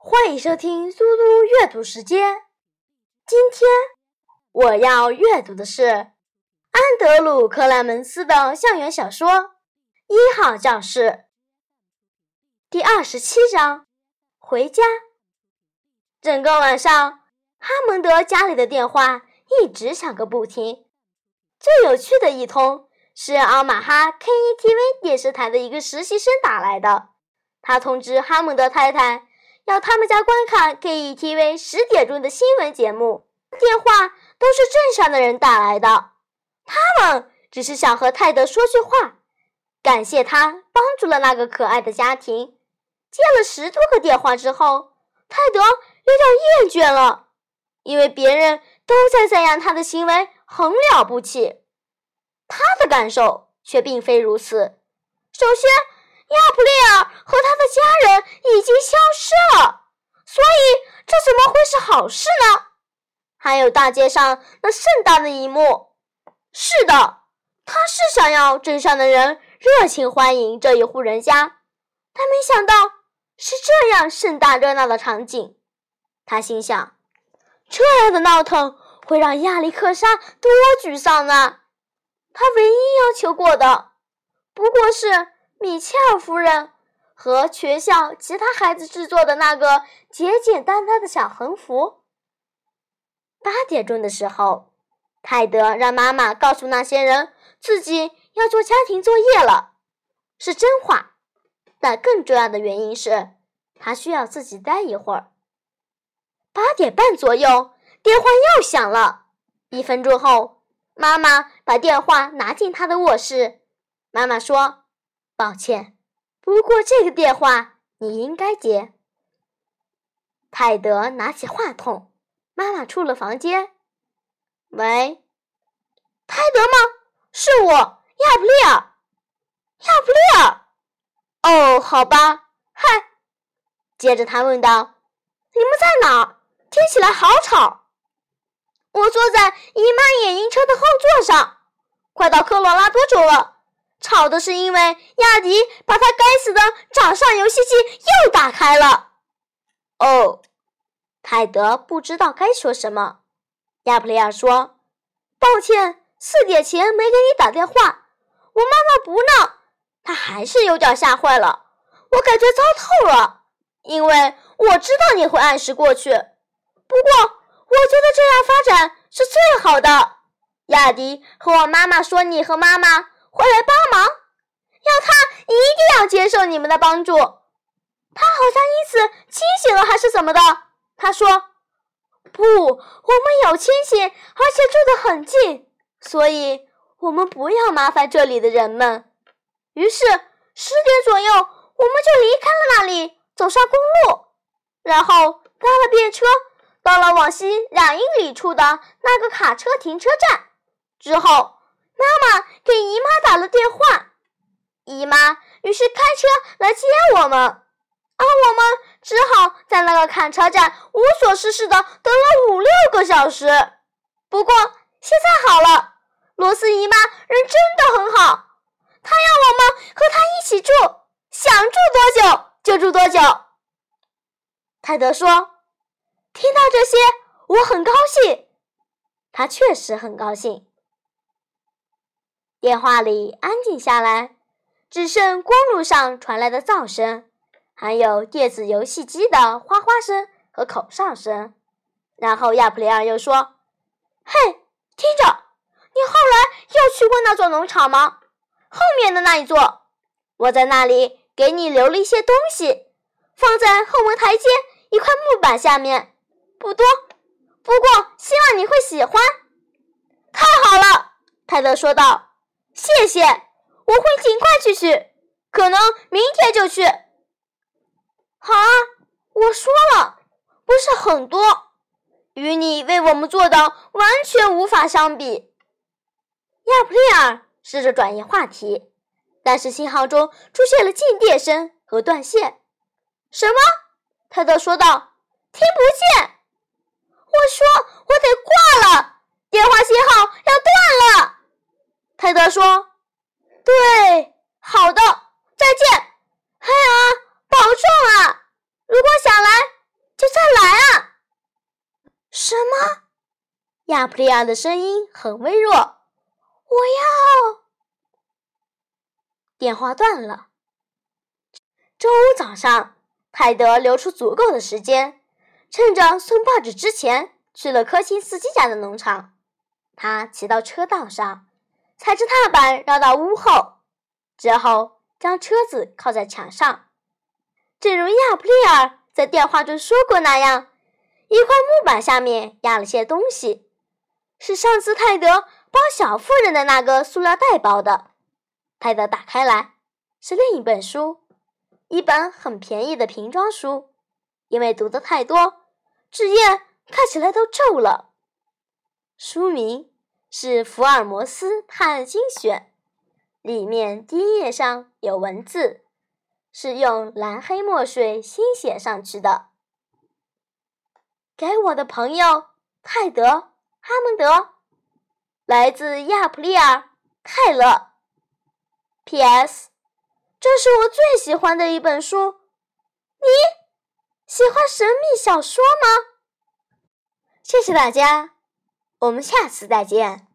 欢迎收听嘟嘟阅读时间。今天我要阅读的是安德鲁·克莱门斯的校园小说《一号教室》第二十七章。回家。整个晚上，哈蒙德家里的电话一直响个不停。最有趣的一通是奥马哈 KETV 电视台的一个实习生打来的，他通知哈蒙德太太。要他们家观看 KETV 十点钟的新闻节目，电话都是镇上的人打来的，他们只是想和泰德说句话，感谢他帮助了那个可爱的家庭。接了十多个电话之后，泰德有点厌倦了，因为别人都在赞扬他的行为很了不起，他的感受却并非如此。首先，亚普利尔和他的家人已经消失了，所以这怎么会是好事呢？还有大街上那盛大的一幕，是的，他是想要镇上的人热情欢迎这一户人家，但没想到是这样盛大热闹的场景。他心想，这样的闹腾会让亚历克莎多沮丧啊！他唯一要求过的，不过是。米切尔夫人和学校其他孩子制作的那个简简单单的小横幅。八点钟的时候，泰德让妈妈告诉那些人自己要做家庭作业了，是真话。但更重要的原因是，他需要自己待一会儿。八点半左右，电话又响了。一分钟后，妈妈把电话拿进他的卧室。妈妈说。抱歉，不过这个电话你应该接。泰德拿起话筒，妈妈出了房间。喂，泰德吗？是我，亚布利尔。亚布利尔。哦，好吧。嗨。接着他问道：“你们在哪儿？听起来好吵。”我坐在姨妈野营车的后座上，快到科罗拉多州了。吵的是因为亚迪把他该死的掌上游戏机又打开了。哦，泰德不知道该说什么。亚普利亚说：“抱歉，四点前没给你打电话。我妈妈不闹，她还是有点吓坏了。我感觉糟透了，因为我知道你会按时过去。不过，我觉得这样发展是最好的。亚迪和我妈妈说，你和妈妈。”会来帮忙，要他一定要接受你们的帮助。他好像因此清醒了，还是怎么的？他说：“不，我们有清醒，而且住得很近，所以我们不要麻烦这里的人们。”于是十点左右，我们就离开了那里，走上公路，然后搭了便车，到了往西两英里处的那个卡车停车站，之后。给姨妈打了电话，姨妈于是开车来接我们，而我们只好在那个砍车站无所事事的等了五六个小时。不过现在好了，罗斯姨妈人真的很好，她要我们和她一起住，想住多久就住多久。泰德说：“听到这些，我很高兴。”他确实很高兴。电话里安静下来，只剩公路上传来的噪声，还有电子游戏机的哗哗声和口哨声。然后亚普利尔又说：“嘿，听着，你后来又去过那座农场吗？后面的那一座，我在那里给你留了一些东西，放在后门台阶一块木板下面，不多，不过希望你会喜欢。”太好了，泰德说道。谢谢，我会尽快去取，可能明天就去。好啊，我说了，不是很多，与你为我们做的完全无法相比。亚普利尔试着转移话题，但是信号中出现了静电声和断线。什么？泰德说道。听不见。我说我得挂了，电话信号要断了。说：“对，好的，再见，海尔，保重啊！如果想来，就再来啊！什么？亚普利亚的声音很微弱。我要……电话断了。周五早上，泰德留出足够的时间，趁着送报纸之前，去了科钦斯基家的农场。他骑到车道上，踩着踏板绕到屋后，之后将车子靠在墙上。正如亚普利尔在电话中说过那样，一块木板下面压了些东西，是上次泰德帮小妇人的那个塑料袋包的。泰德打开来，是另一本书，一本很便宜的瓶装书，因为读的太多，纸页看起来都皱了。书名是《福尔摩斯探案精选》，里面第一页上有文字，是用蓝黑墨水新写上去的。给我的朋友泰德·哈蒙德，来自亚普利尔·泰勒。P.S. 这是我最喜欢的一本书。你喜欢神秘小说吗？谢谢大家，我们下次再见。